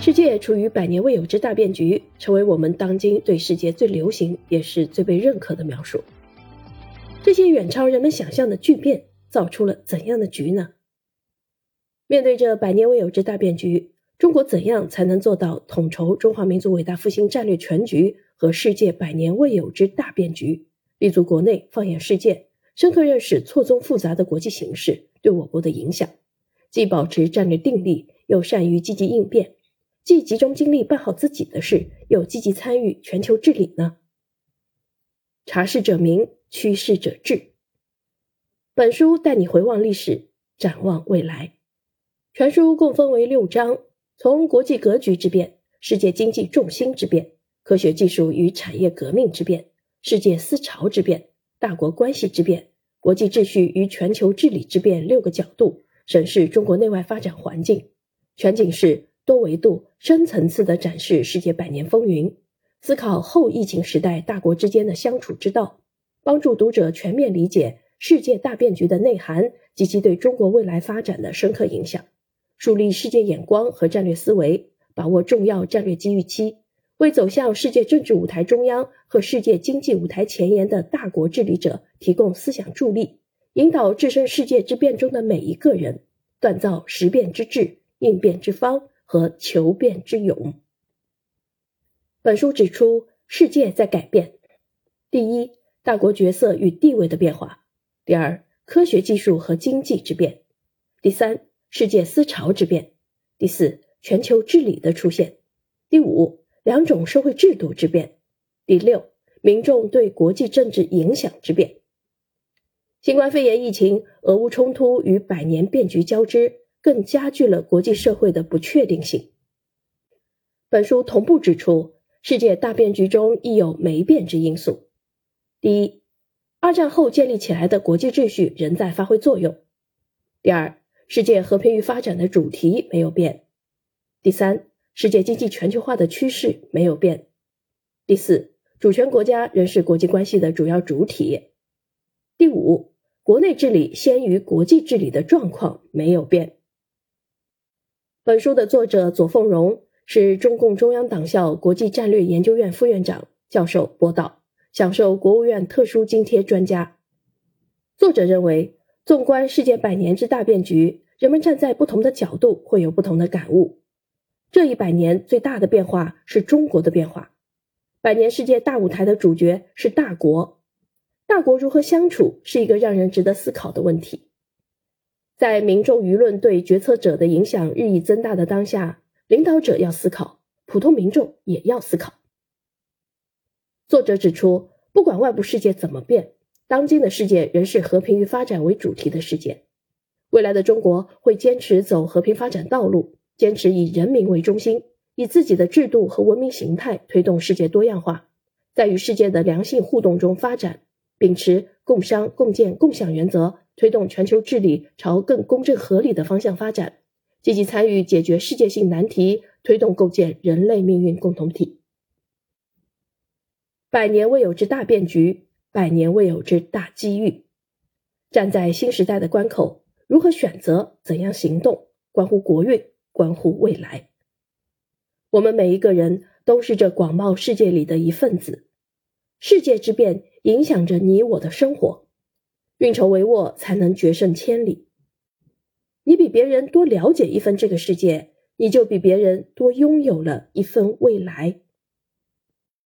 世界处于百年未有之大变局，成为我们当今对世界最流行也是最被认可的描述。这些远超人们想象的巨变，造出了怎样的局呢？面对这百年未有之大变局，中国怎样才能做到统筹中华民族伟大复兴战略全局和世界百年未有之大变局，立足国内，放眼世界，深刻认识错综复杂的国际形势对我国的影响，既保持战略定力，又善于积极应变？既集中精力办好自己的事，又积极参与全球治理呢？察事者明，趋势者智。本书带你回望历史，展望未来。全书共分为六章，从国际格局之变、世界经济重心之变、科学技术与产业革命之变、世界思潮之变、大国关系之变、国际秩序与全球治理之变六个角度审视中国内外发展环境，全景式。多维度、深层次的展示世界百年风云，思考后疫情时代大国之间的相处之道，帮助读者全面理解世界大变局的内涵及其对中国未来发展的深刻影响，树立世界眼光和战略思维，把握重要战略机遇期，为走向世界政治舞台中央和世界经济舞台前沿的大国治理者提供思想助力，引导置身世界之变中的每一个人，锻造识变之智、应变之方。和求变之勇。本书指出，世界在改变：第一，大国角色与地位的变化；第二，科学技术和经济之变；第三，世界思潮之变；第四，全球治理的出现；第五，两种社会制度之变；第六，民众对国际政治影响之变。新冠肺炎疫情、俄乌冲突与百年变局交织。更加剧了国际社会的不确定性。本书同步指出，世界大变局中亦有没变之因素。第一，二战后建立起来的国际秩序仍在发挥作用；第二，世界和平与发展的主题没有变；第三，世界经济全球化的趋势没有变；第四，主权国家仍是国际关系的主要主体；第五，国内治理先于国际治理的状况没有变。本书的作者左凤荣是中共中央党校国际战略研究院副院长、教授、博导，享受国务院特殊津贴专家。作者认为，纵观世界百年之大变局，人们站在不同的角度会有不同的感悟。这一百年最大的变化是中国的变化，百年世界大舞台的主角是大国，大国如何相处是一个让人值得思考的问题。在民众舆论对决策者的影响日益增大的当下，领导者要思考，普通民众也要思考。作者指出，不管外部世界怎么变，当今的世界仍是和平与发展为主题的世界。未来的中国会坚持走和平发展道路，坚持以人民为中心，以自己的制度和文明形态推动世界多样化，在与世界的良性互动中发展，秉持共商共建共享原则。推动全球治理朝更公正合理的方向发展，积极参与解决世界性难题，推动构建人类命运共同体。百年未有之大变局，百年未有之大机遇。站在新时代的关口，如何选择，怎样行动，关乎国运，关乎未来。我们每一个人都是这广袤世界里的一份子，世界之变影响着你我的生活。运筹帷幄，才能决胜千里。你比别人多了解一分这个世界，你就比别人多拥有了一份未来。